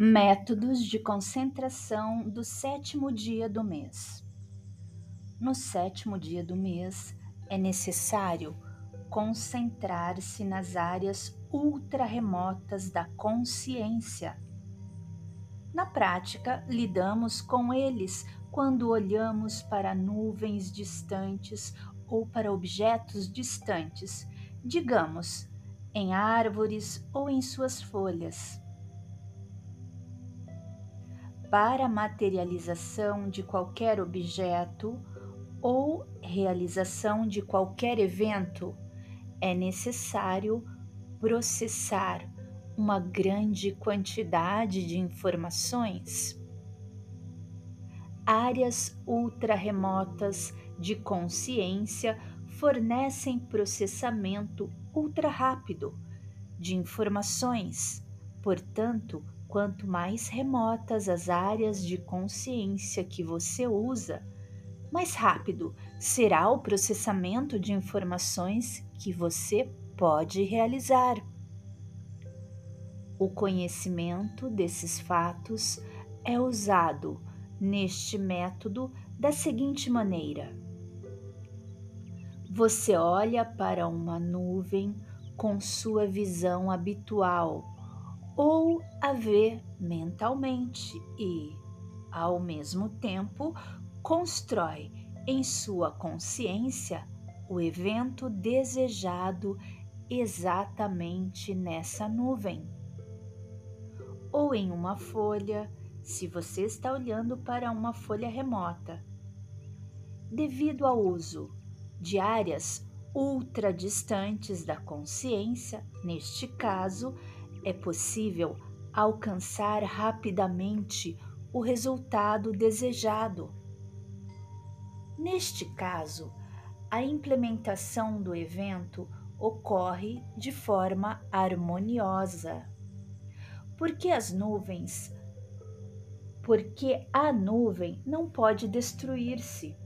Métodos de concentração do sétimo dia do mês. No sétimo dia do mês, é necessário concentrar-se nas áreas ultra-remotas da consciência. Na prática, lidamos com eles quando olhamos para nuvens distantes ou para objetos distantes, digamos, em árvores ou em suas folhas para a materialização de qualquer objeto ou realização de qualquer evento, é necessário processar uma grande quantidade de informações. Áreas ultra-remotas de consciência fornecem processamento ultra rápido de informações, portanto, Quanto mais remotas as áreas de consciência que você usa, mais rápido será o processamento de informações que você pode realizar. O conhecimento desses fatos é usado neste método da seguinte maneira: você olha para uma nuvem com sua visão habitual ou a vê mentalmente e, ao mesmo tempo, constrói em sua consciência o evento desejado exatamente nessa nuvem. Ou em uma folha, se você está olhando para uma folha remota. Devido ao uso de áreas ultra distantes da consciência, neste caso, é possível alcançar rapidamente o resultado desejado. Neste caso, a implementação do evento ocorre de forma harmoniosa. Porque as nuvens porque a nuvem não pode destruir-se.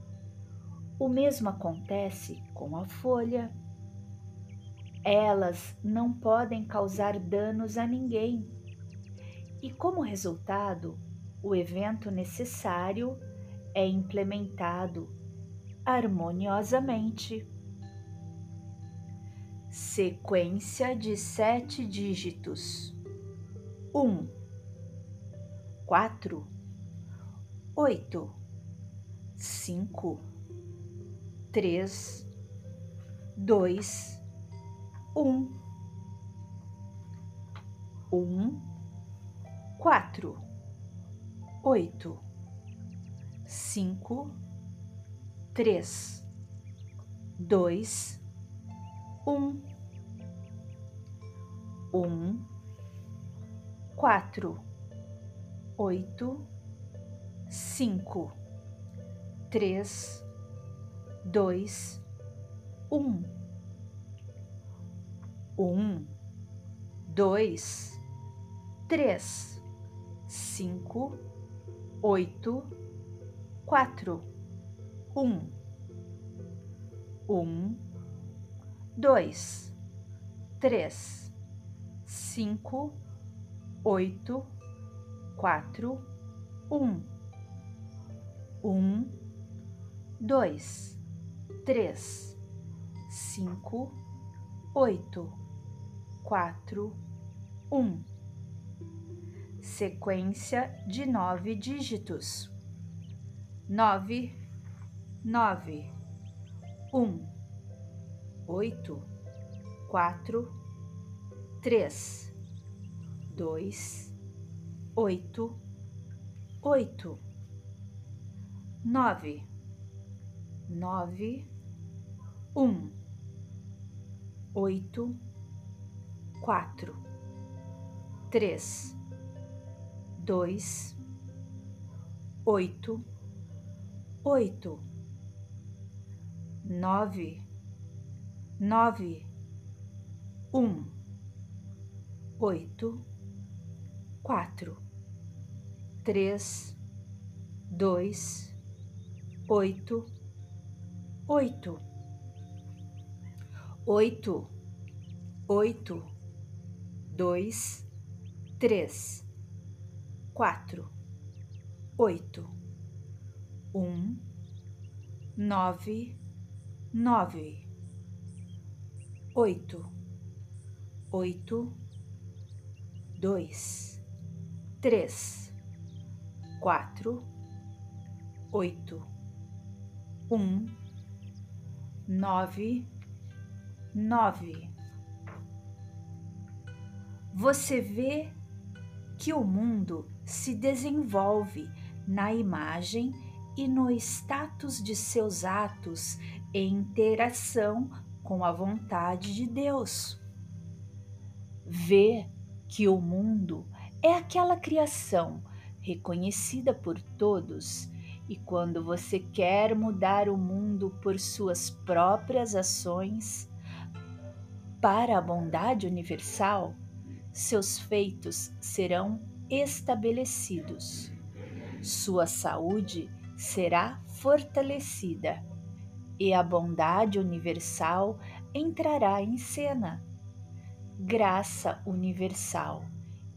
O mesmo acontece com a folha, elas não podem causar danos a ninguém. E como resultado, o evento necessário é implementado harmoniosamente. Sequência de sete dígitos: um, quatro, oito, cinco, três, dois. Um, um, quatro, oito, cinco, três, dois, um, um, quatro, oito, cinco, três, dois, um. Um, dois, três, cinco, oito, quatro, um, um, dois, três, cinco, oito, quatro, um, um, dois, três, cinco, oito. Quatro, um. Sequência de nove dígitos: nove, nove, um, oito, quatro, três, dois, oito, oito, nove, nove, um, oito quatro, três, dois, oito, oito, nove, nove, um, oito, quatro, três, dois, oito, oito, oito, oito dois, três, quatro, oito, um, nove, nove, oito, oito, dois, três, quatro, oito, um, nove, nove. Você vê que o mundo se desenvolve na imagem e no status de seus atos em interação com a vontade de Deus. Vê que o mundo é aquela criação reconhecida por todos, e quando você quer mudar o mundo por suas próprias ações para a bondade universal, seus feitos serão estabelecidos. Sua saúde será fortalecida e a bondade universal entrará em cena. Graça universal.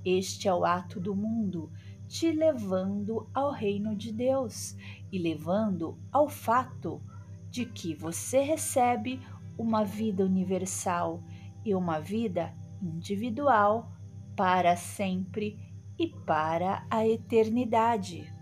Este é o ato do mundo te levando ao reino de Deus e levando ao fato de que você recebe uma vida universal e uma vida individual para sempre e para a eternidade.